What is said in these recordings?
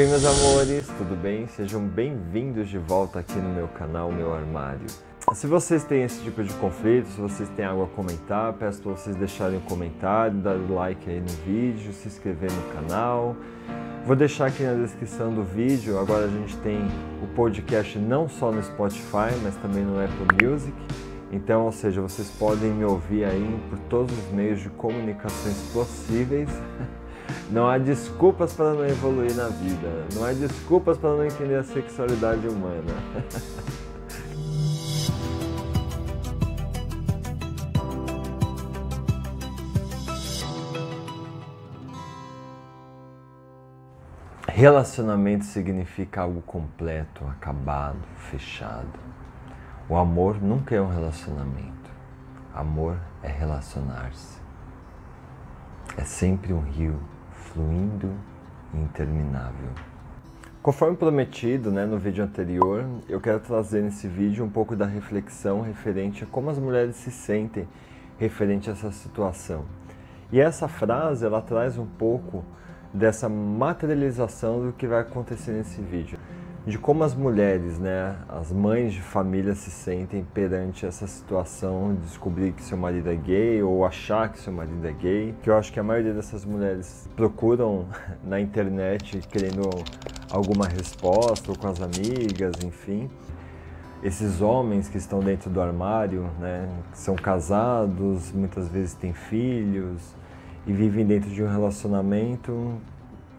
Oi meus amores, tudo bem? Sejam bem-vindos de volta aqui no meu canal, meu armário. Se vocês têm esse tipo de conflito, se vocês têm algo a comentar, peço para vocês deixarem um comentário, dar like aí no vídeo, se inscrever no canal. Vou deixar aqui na descrição do vídeo, agora a gente tem o podcast não só no Spotify, mas também no Apple Music. Então, ou seja, vocês podem me ouvir aí por todos os meios de comunicações possíveis. Não há desculpas para não evoluir na vida. Não há desculpas para não entender a sexualidade humana. Relacionamento significa algo completo, acabado, fechado. O amor nunca é um relacionamento. Amor é relacionar-se. É sempre um rio fluindo e interminável. Conforme prometido né, no vídeo anterior, eu quero trazer nesse vídeo um pouco da reflexão referente a como as mulheres se sentem referente a essa situação. E essa frase ela traz um pouco dessa materialização do que vai acontecer nesse vídeo de como as mulheres, né, as mães de família se sentem perante essa situação de descobrir que seu marido é gay ou achar que seu marido é gay. Que eu acho que a maioria dessas mulheres procuram na internet querendo alguma resposta ou com as amigas, enfim. Esses homens que estão dentro do armário, né, que são casados, muitas vezes têm filhos e vivem dentro de um relacionamento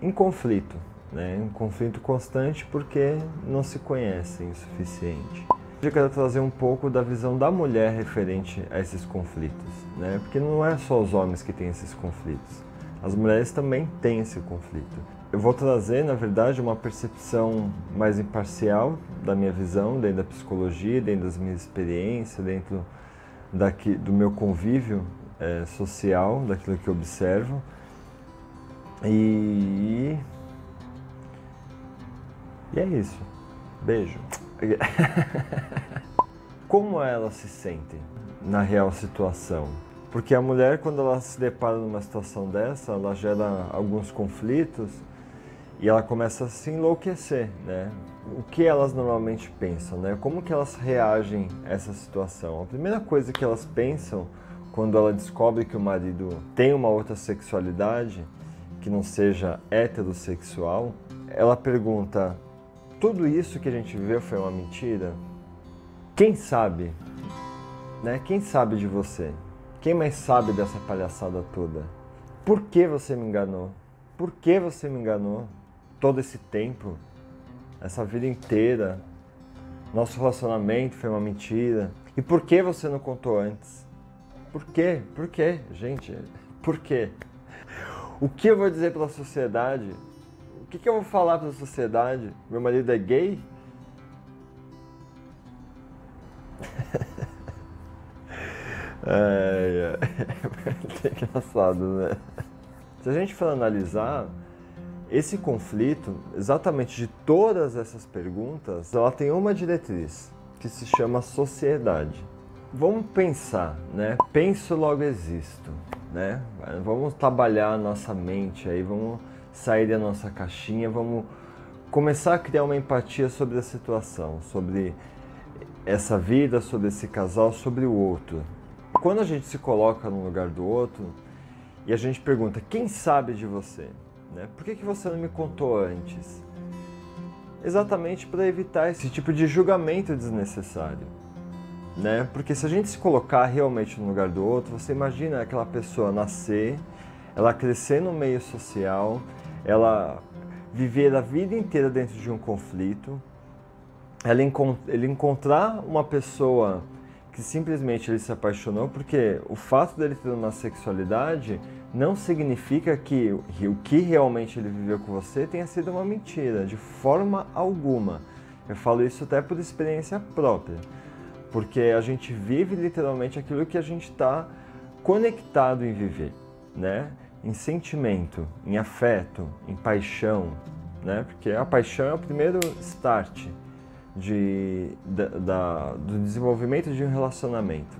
em conflito, né? um conflito constante porque não se conhecem o suficiente. Eu quero trazer um pouco da visão da mulher referente a esses conflitos, né? porque não é só os homens que têm esses conflitos, as mulheres também têm esse conflito. Eu vou trazer, na verdade, uma percepção mais imparcial da minha visão, dentro da psicologia, dentro das minhas experiências, dentro daqui, do meu convívio é, social, daquilo que eu observo. E e é isso. Beijo. Como elas se sentem na real situação? Porque a mulher, quando ela se depara numa situação dessa, ela gera alguns conflitos e ela começa a se enlouquecer, né? O que elas normalmente pensam, né? Como que elas reagem a essa situação? A primeira coisa que elas pensam quando ela descobre que o marido tem uma outra sexualidade, que não seja heterossexual, ela pergunta: tudo isso que a gente viveu foi uma mentira? Quem sabe? Né? Quem sabe de você? Quem mais sabe dessa palhaçada toda? Por que você me enganou? Por que você me enganou todo esse tempo? Essa vida inteira? Nosso relacionamento foi uma mentira. E por que você não contou antes? Por quê? Por quê, gente? Por quê? O que eu vou dizer para a sociedade que, que eu vou falar para a sociedade? Meu marido é gay? é, é, é engraçado, né? Se a gente for analisar, esse conflito, exatamente de todas essas perguntas, ela tem uma diretriz, que se chama sociedade. Vamos pensar, né? Penso logo existo, né? Vamos trabalhar a nossa mente aí, vamos sair da nossa caixinha, vamos começar a criar uma empatia sobre a situação, sobre essa vida, sobre esse casal, sobre o outro. Quando a gente se coloca no lugar do outro e a gente pergunta: quem sabe de você? Né? Por que, que você não me contou antes? Exatamente para evitar esse tipo de julgamento desnecessário. Né? Porque se a gente se colocar realmente no lugar do outro, você imagina aquela pessoa nascer, ela crescer no meio social, ela viver a vida inteira dentro de um conflito, ela ele encontrar uma pessoa que simplesmente ele se apaixonou, porque o fato dele ter uma sexualidade não significa que o que realmente ele viveu com você tenha sido uma mentira, de forma alguma. Eu falo isso até por experiência própria, porque a gente vive literalmente aquilo que a gente está conectado em viver, né? Em sentimento, em afeto, em paixão, né? Porque a paixão é o primeiro start de, da, do desenvolvimento de um relacionamento.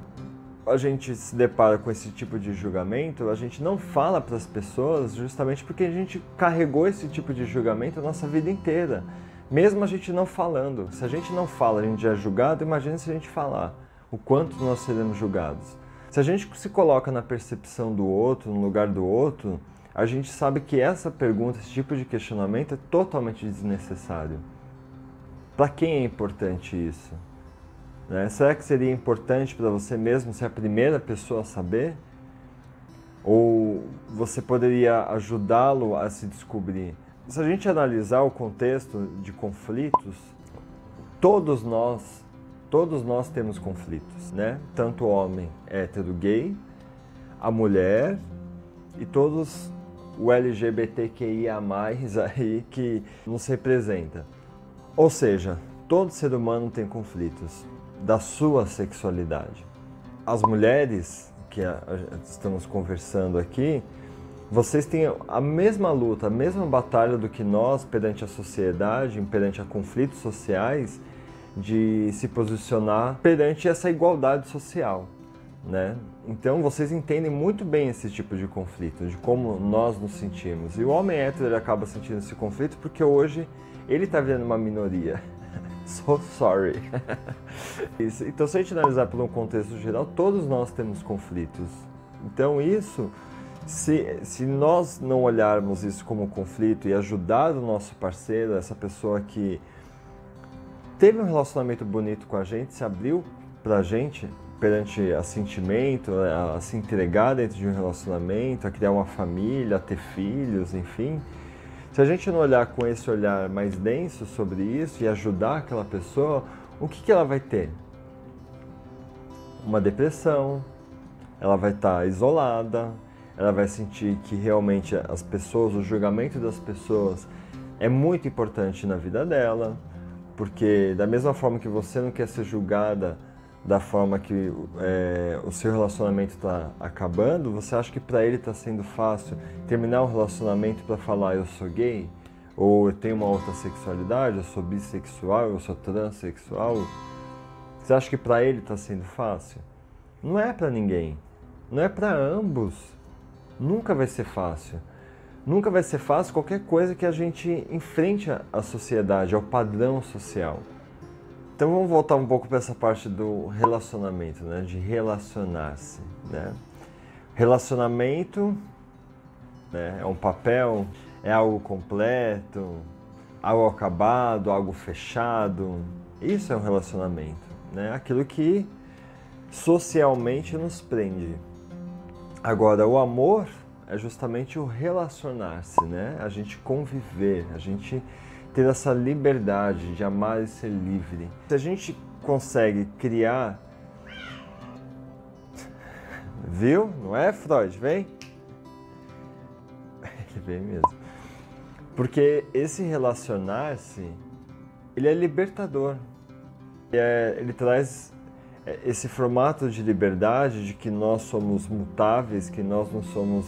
a gente se depara com esse tipo de julgamento, a gente não fala para as pessoas justamente porque a gente carregou esse tipo de julgamento a nossa vida inteira. Mesmo a gente não falando. Se a gente não fala, a gente é julgado, imagine se a gente falar o quanto nós seremos julgados. Se a gente se coloca na percepção do outro, no lugar do outro, a gente sabe que essa pergunta, esse tipo de questionamento é totalmente desnecessário. Para quem é importante isso? Né? Será que seria importante para você mesmo ser a primeira pessoa a saber? Ou você poderia ajudá-lo a se descobrir? Se a gente analisar o contexto de conflitos, todos nós, todos nós temos conflitos, né? Tanto o homem hétero gay, a mulher e todos o LGBTQIA+, aí que nos representa. Ou seja, todo ser humano tem conflitos da sua sexualidade. As mulheres que estamos conversando aqui, vocês têm a mesma luta, a mesma batalha do que nós perante a sociedade, perante a conflitos sociais, de se posicionar perante essa igualdade social, né? Então vocês entendem muito bem esse tipo de conflito, de como nós nos sentimos. E o homem hétero acaba sentindo esse conflito porque hoje ele está vendo uma minoria. So sorry. então, se a gente analisar por um contexto geral, todos nós temos conflitos. Então, isso, se, se nós não olharmos isso como conflito e ajudar o nosso parceiro, essa pessoa que teve um relacionamento bonito com a gente, se abriu pra gente perante a sentimento, a se entregar dentro de um relacionamento, a criar uma família, a ter filhos, enfim se a gente não olhar com esse olhar mais denso sobre isso e ajudar aquela pessoa, o que, que ela vai ter? Uma depressão, ela vai estar tá isolada, ela vai sentir que realmente as pessoas, o julgamento das pessoas é muito importante na vida dela, porque da mesma forma que você não quer ser julgada da forma que é, o seu relacionamento está acabando, você acha que para ele está sendo fácil terminar o relacionamento para falar eu sou gay? Ou eu tenho uma outra sexualidade, eu sou bissexual, eu sou transexual? Você acha que para ele está sendo fácil? Não é para ninguém. Não é para ambos. Nunca vai ser fácil. Nunca vai ser fácil qualquer coisa que a gente enfrente a sociedade, ao padrão social. Então vamos voltar um pouco para essa parte do relacionamento, né? De relacionar-se, né? Relacionamento né? é um papel, é algo completo, algo acabado, algo fechado. Isso é um relacionamento, né? Aquilo que socialmente nos prende. Agora, o amor é justamente o relacionar-se, né? A gente conviver, a gente ter essa liberdade de amar e ser livre. Se a gente consegue criar. Viu? Não é, Freud? Vem? Ele vem mesmo. Porque esse relacionar-se, ele é libertador. Ele, é, ele traz é, esse formato de liberdade de que nós somos mutáveis, que nós não somos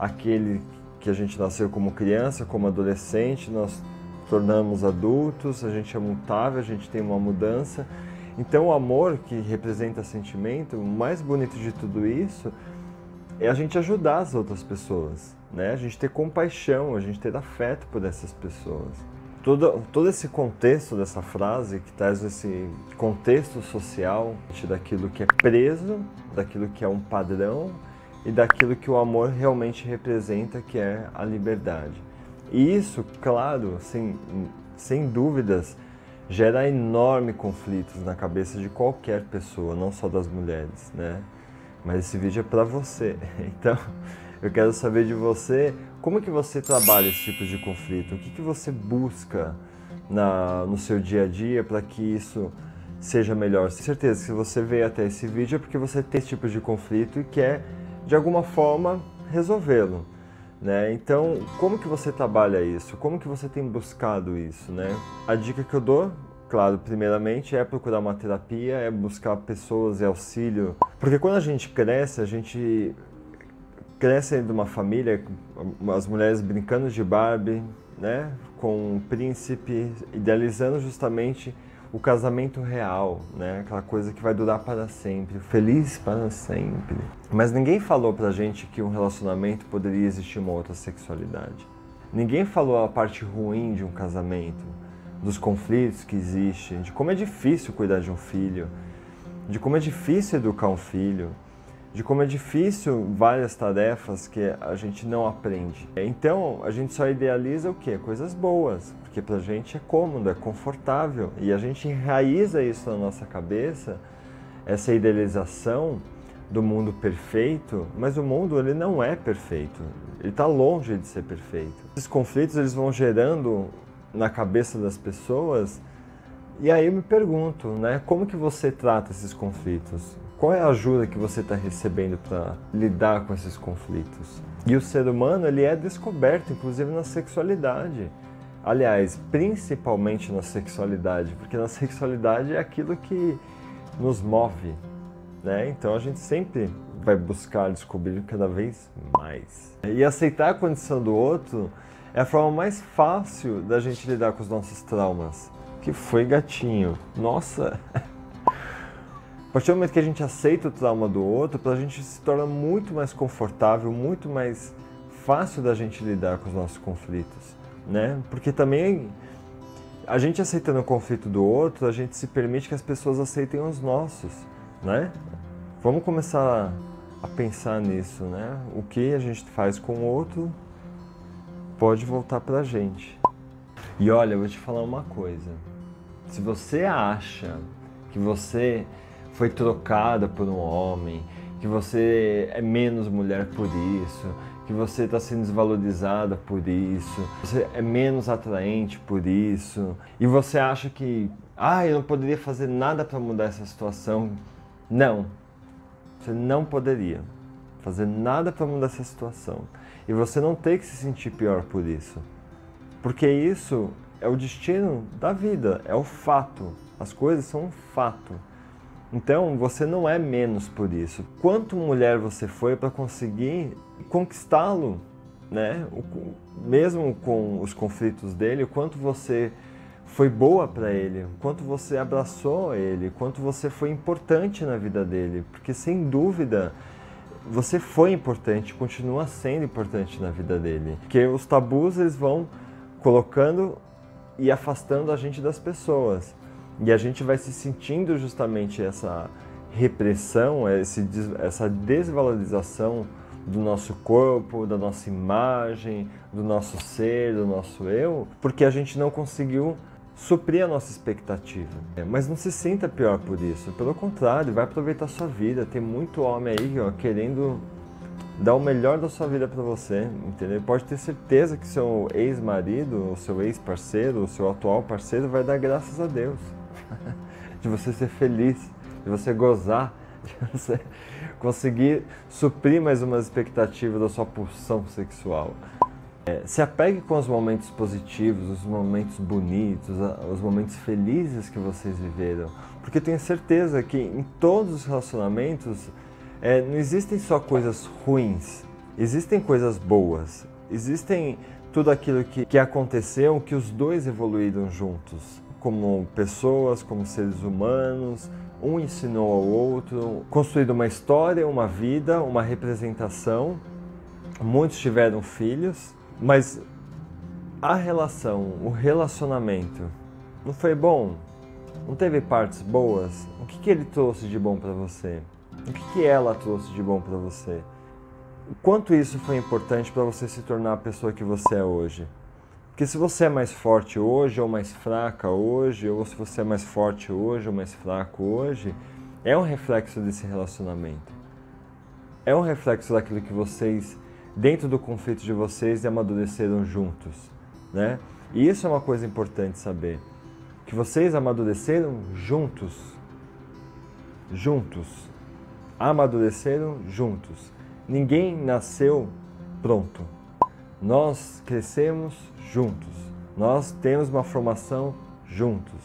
aquele que a gente nasceu como criança, como adolescente, nós tornamos adultos, a gente é mutável, a gente tem uma mudança. Então, o amor, que representa sentimento, o mais bonito de tudo isso é a gente ajudar as outras pessoas, né? A gente ter compaixão, a gente ter afeto por essas pessoas. Todo, todo esse contexto dessa frase, que traz esse contexto social daquilo que é preso, daquilo que é um padrão e daquilo que o amor realmente representa, que é a liberdade. E isso, claro, sem, sem dúvidas, gera enormes conflitos na cabeça de qualquer pessoa, não só das mulheres, né? Mas esse vídeo é para você. Então, eu quero saber de você, como que você trabalha esse tipo de conflito? O que, que você busca na, no seu dia a dia para que isso seja melhor? Tenho certeza que se você veio até esse vídeo é porque você tem esse tipo de conflito e quer, de alguma forma, resolvê-lo. Né? Então, como que você trabalha isso? Como que você tem buscado isso? Né? A dica que eu dou, claro, primeiramente é procurar uma terapia, é buscar pessoas e auxílio. Porque quando a gente cresce, a gente cresce dentro de uma família, as mulheres brincando de Barbie, né? com um príncipe, idealizando justamente o casamento real, né? Aquela coisa que vai durar para sempre, feliz para sempre. Mas ninguém falou pra gente que um relacionamento poderia existir uma outra sexualidade. Ninguém falou a parte ruim de um casamento, dos conflitos que existem, de como é difícil cuidar de um filho, de como é difícil educar um filho, de como é difícil várias tarefas que a gente não aprende. Então, a gente só idealiza o quê? Coisas boas, porque pra gente é cômodo, é confortável, e a gente enraiza isso na nossa cabeça, essa idealização do mundo perfeito, mas o mundo ele não é perfeito. Ele está longe de ser perfeito. Esses conflitos eles vão gerando na cabeça das pessoas e aí eu me pergunto, né, como que você trata esses conflitos? Qual é a ajuda que você está recebendo para lidar com esses conflitos? E o ser humano ele é descoberto, inclusive na sexualidade. Aliás, principalmente na sexualidade, porque na sexualidade é aquilo que nos move, né? Então a gente sempre vai buscar descobrir cada vez mais. E aceitar a condição do outro é a forma mais fácil da gente lidar com os nossos traumas que foi gatinho. Nossa! A partir do momento que a gente aceita o trauma do outro, a gente se torna muito mais confortável, muito mais fácil da gente lidar com os nossos conflitos, né? Porque também a gente aceitando o conflito do outro, a gente se permite que as pessoas aceitem os nossos, né? Vamos começar a pensar nisso, né? O que a gente faz com o outro pode voltar para a gente. E olha, eu vou te falar uma coisa. Se você acha que você foi trocada por um homem, que você é menos mulher por isso, que você está sendo desvalorizada por isso, você é menos atraente por isso, e você acha que, ah, eu não poderia fazer nada para mudar essa situação. Não, você não poderia fazer nada para mudar essa situação. E você não tem que se sentir pior por isso. Porque isso é o destino da vida, é o fato. As coisas são um fato. Então você não é menos por isso. Quanto mulher você foi para conseguir conquistá-lo, né? Mesmo com os conflitos dele, o quanto você foi boa para ele, o quanto você abraçou ele, o quanto você foi importante na vida dele, porque sem dúvida você foi importante, continua sendo importante na vida dele. Porque os tabus eles vão colocando e afastando a gente das pessoas. E a gente vai se sentindo justamente essa repressão, esse, essa desvalorização do nosso corpo, da nossa imagem, do nosso ser, do nosso eu, porque a gente não conseguiu suprir a nossa expectativa. Mas não se sinta pior por isso. Pelo contrário, vai aproveitar sua vida. Tem muito homem aí ó, querendo dar o melhor da sua vida para você, entendeu? Pode ter certeza que seu ex-marido, o seu ex-parceiro, o seu atual parceiro vai dar graças a Deus. de você ser feliz, de você gozar, de você conseguir suprir mais umas expectativas da sua pulsão sexual. É, se apegue com os momentos positivos, os momentos bonitos, os momentos felizes que vocês viveram, porque tenho certeza que em todos os relacionamentos é, não existem só coisas ruins, existem coisas boas, existem tudo aquilo que, que aconteceu, que os dois evoluíram juntos, como pessoas, como seres humanos, um ensinou ao outro, construído uma história, uma vida, uma representação. Muitos tiveram filhos, mas a relação, o relacionamento, não foi bom? Não teve partes boas? O que, que ele trouxe de bom para você? O que, que ela trouxe de bom para você? O quanto isso foi importante para você se tornar a pessoa que você é hoje? Porque se você é mais forte hoje ou mais fraca hoje, ou se você é mais forte hoje ou mais fraco hoje, é um reflexo desse relacionamento. É um reflexo daquilo que vocês, dentro do conflito de vocês, amadureceram juntos, né? E isso é uma coisa importante saber, que vocês amadureceram juntos, juntos amadureceram juntos. Ninguém nasceu pronto. Nós crescemos juntos. Nós temos uma formação juntos.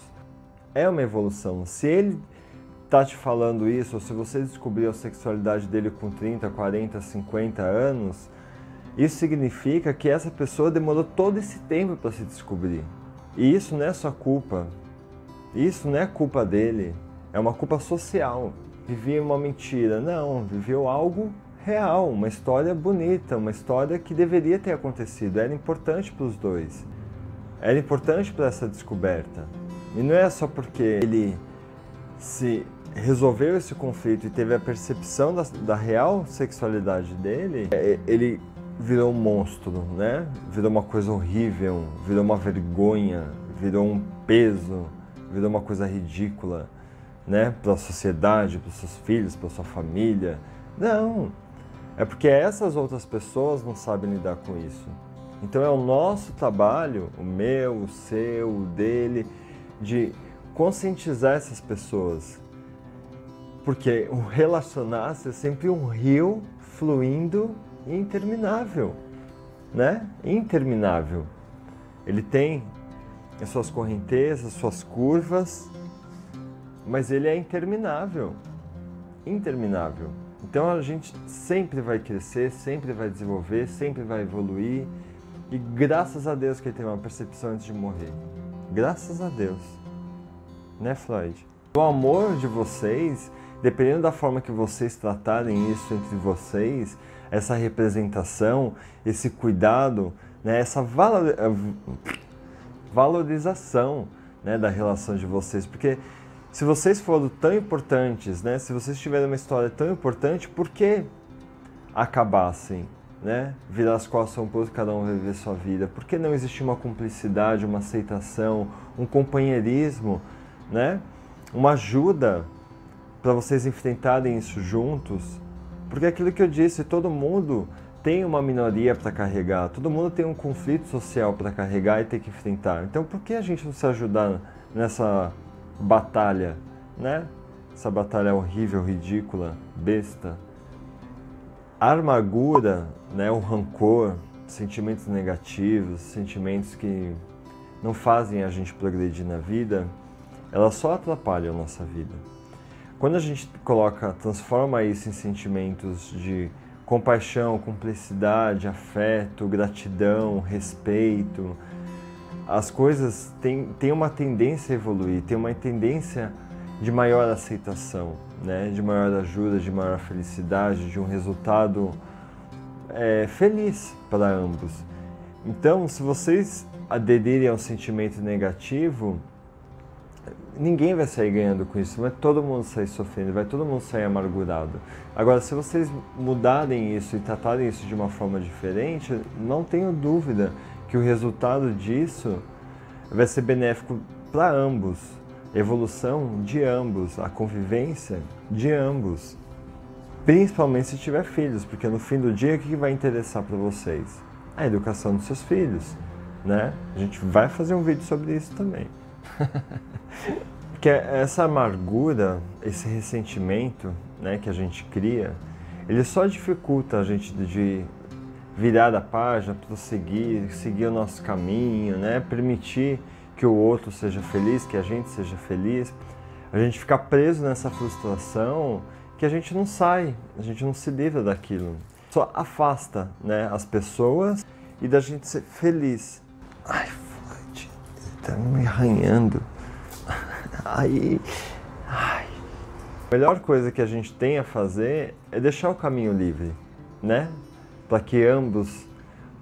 É uma evolução. Se ele está te falando isso, ou se você descobriu a sexualidade dele com 30, 40, 50 anos, isso significa que essa pessoa demorou todo esse tempo para se descobrir. E isso não é sua culpa. Isso não é culpa dele, é uma culpa social. Vivia uma mentira. Não, viveu algo real, uma história bonita, uma história que deveria ter acontecido. Era importante para os dois. Era importante para essa descoberta. E não é só porque ele se resolveu esse conflito e teve a percepção da, da real sexualidade dele, é, ele virou um monstro, né? Virou uma coisa horrível, virou uma vergonha, virou um peso, virou uma coisa ridícula, né? Para a sociedade, para os seus filhos, para sua família. Não, é porque essas outras pessoas não sabem lidar com isso. Então é o nosso trabalho, o meu, o seu, o dele, de conscientizar essas pessoas. Porque o relacionar-se é sempre um rio fluindo interminável, né? Interminável. Ele tem as suas correntezas, suas curvas, mas ele é interminável. Interminável. Então a gente sempre vai crescer, sempre vai desenvolver, sempre vai evoluir. E graças a Deus que ele tem uma percepção antes de morrer. Graças a Deus. Né, Floyd? O amor de vocês, dependendo da forma que vocês tratarem isso entre vocês, essa representação, esse cuidado, né, essa valorização né, da relação de vocês. Porque se vocês foram tão importantes, né? Se vocês tiverem uma história tão importante, por que acabassem, né? Virar as costas um pouco, cada um viver sua vida. Por que não existir uma cumplicidade, uma aceitação, um companheirismo, né? Uma ajuda para vocês enfrentarem isso juntos? Porque aquilo que eu disse, todo mundo tem uma minoria para carregar, todo mundo tem um conflito social para carregar e ter que enfrentar. Então, por que a gente não se ajudar nessa batalha, né? Essa batalha horrível, ridícula, besta. A amargura, né, o rancor, sentimentos negativos, sentimentos que não fazem a gente progredir na vida, elas só atrapalham a nossa vida. Quando a gente coloca, transforma isso em sentimentos de compaixão, cumplicidade, afeto, gratidão, respeito, as coisas têm, têm uma tendência a evoluir, tem uma tendência de maior aceitação, né? de maior ajuda, de maior felicidade, de um resultado é, feliz para ambos. Então, se vocês aderirem ao sentimento negativo, ninguém vai sair ganhando com isso, vai todo mundo sair sofrendo, vai todo mundo sair amargurado. Agora, se vocês mudarem isso e tratarem isso de uma forma diferente, não tenho dúvida que o resultado disso vai ser benéfico para ambos, evolução de ambos, a convivência de ambos. Principalmente se tiver filhos, porque no fim do dia o que vai interessar para vocês? A educação dos seus filhos, né? A gente vai fazer um vídeo sobre isso também. que essa amargura, esse ressentimento, né, que a gente cria, ele só dificulta a gente de virar a página, prosseguir, seguir o nosso caminho, né? permitir que o outro seja feliz, que a gente seja feliz. A gente fica preso nessa frustração que a gente não sai, a gente não se livra daquilo. Só afasta né, as pessoas e da gente ser feliz. Ai, Floyd, tá me arranhando. Aí, ai. A melhor coisa que a gente tem a fazer é deixar o caminho livre, né? Para que ambos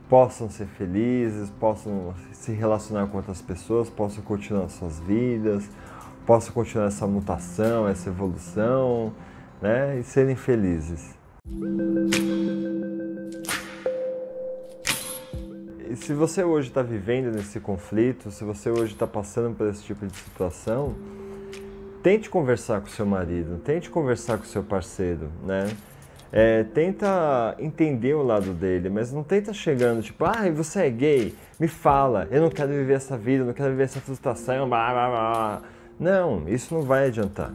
possam ser felizes, possam se relacionar com outras pessoas, possam continuar suas vidas, possam continuar essa mutação, essa evolução, né, e serem felizes. E se você hoje está vivendo nesse conflito, se você hoje está passando por esse tipo de situação, tente conversar com seu marido, tente conversar com seu parceiro, né? É, tenta entender o lado dele, mas não tenta chegando tipo, ah, você é gay, me fala, eu não quero viver essa vida, eu não quero viver essa frustração, blá, blá, blá. Não, isso não vai adiantar.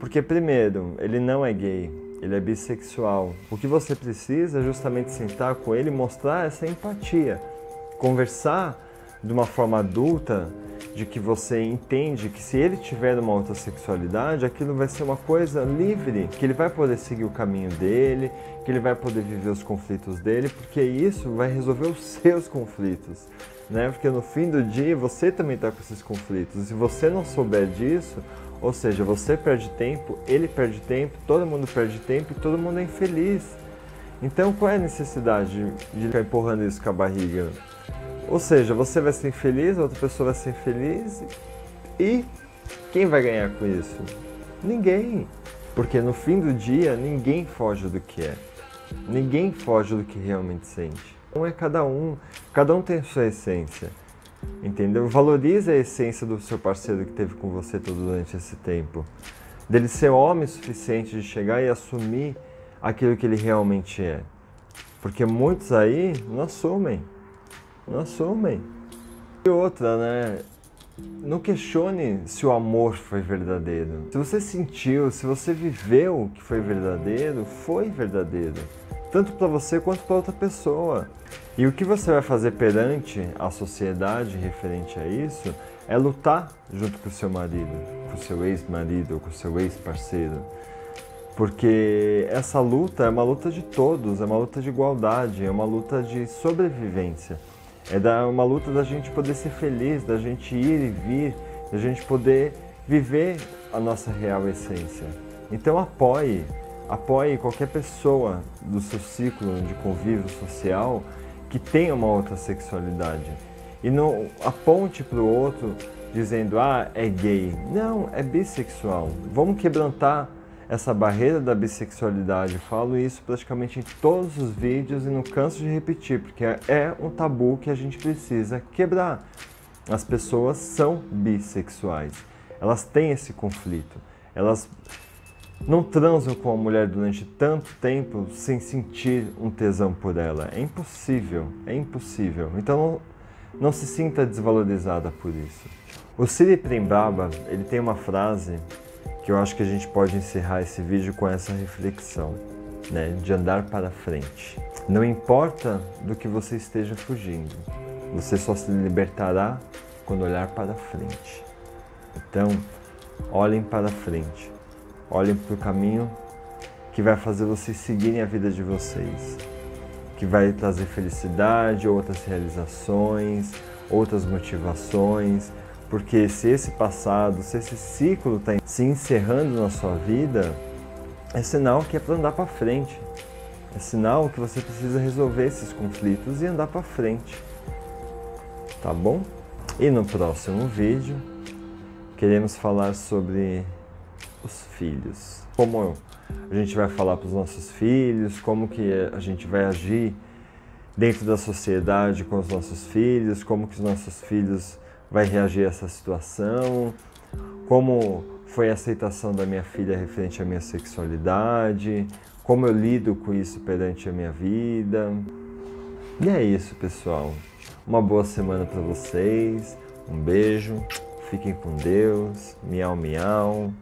Porque, primeiro, ele não é gay, ele é bissexual. O que você precisa é justamente sentar com ele e mostrar essa empatia, conversar de uma forma adulta de que você entende que se ele tiver uma outra sexualidade, aquilo vai ser uma coisa livre, que ele vai poder seguir o caminho dele, que ele vai poder viver os conflitos dele, porque isso vai resolver os seus conflitos, né? Porque no fim do dia você também está com esses conflitos. E se você não souber disso, ou seja, você perde tempo, ele perde tempo, todo mundo perde tempo e todo mundo é infeliz. Então qual é a necessidade de ficar empurrando isso com a barriga? Ou seja, você vai ser infeliz, a outra pessoa vai ser infeliz e quem vai ganhar com isso? Ninguém. Porque no fim do dia, ninguém foge do que é. Ninguém foge do que realmente sente. Um é cada um, cada um tem sua essência. Entendeu? Valorize a essência do seu parceiro que teve com você todo durante esse tempo. Dele ser homem o suficiente de chegar e assumir aquilo que ele realmente é. Porque muitos aí não assumem assumem. E outra, né? Não questione se o amor foi verdadeiro. Se você sentiu, se você viveu que foi verdadeiro, foi verdadeiro. Tanto para você quanto para outra pessoa. E o que você vai fazer perante a sociedade referente a isso é lutar junto com o seu marido, com o seu ex-marido, com o seu ex-parceiro. Porque essa luta é uma luta de todos, é uma luta de igualdade, é uma luta de sobrevivência. É da, uma luta da gente poder ser feliz, da gente ir e vir, da gente poder viver a nossa real essência. Então apoie, apoie qualquer pessoa do seu ciclo de convívio social que tenha uma outra sexualidade. E não aponte para o outro dizendo, ah, é gay. Não, é bissexual. Vamos quebrantar essa barreira da bissexualidade. falo isso praticamente em todos os vídeos e não canso de repetir, porque é um tabu que a gente precisa quebrar. As pessoas são bissexuais. Elas têm esse conflito. Elas não transam com a mulher durante tanto tempo sem sentir um tesão por ela. É impossível, é impossível. Então não, não se sinta desvalorizada por isso. O Siri Prembaba, ele tem uma frase que eu acho que a gente pode encerrar esse vídeo com essa reflexão, né, de andar para frente. Não importa do que você esteja fugindo, você só se libertará quando olhar para frente. Então, olhem para frente, olhem para o caminho que vai fazer vocês seguirem a vida de vocês, que vai trazer felicidade, outras realizações, outras motivações, porque se esse passado, se esse ciclo está se encerrando na sua vida, é sinal que é para andar para frente. É sinal que você precisa resolver esses conflitos e andar para frente. Tá bom? E no próximo vídeo queremos falar sobre os filhos. Como a gente vai falar para os nossos filhos, como que a gente vai agir dentro da sociedade com os nossos filhos, como que os nossos filhos vai reagir a essa situação, como foi a aceitação da minha filha referente à minha sexualidade, como eu lido com isso perante a minha vida. E é isso, pessoal. Uma boa semana para vocês. Um beijo. Fiquem com Deus. Miau, miau.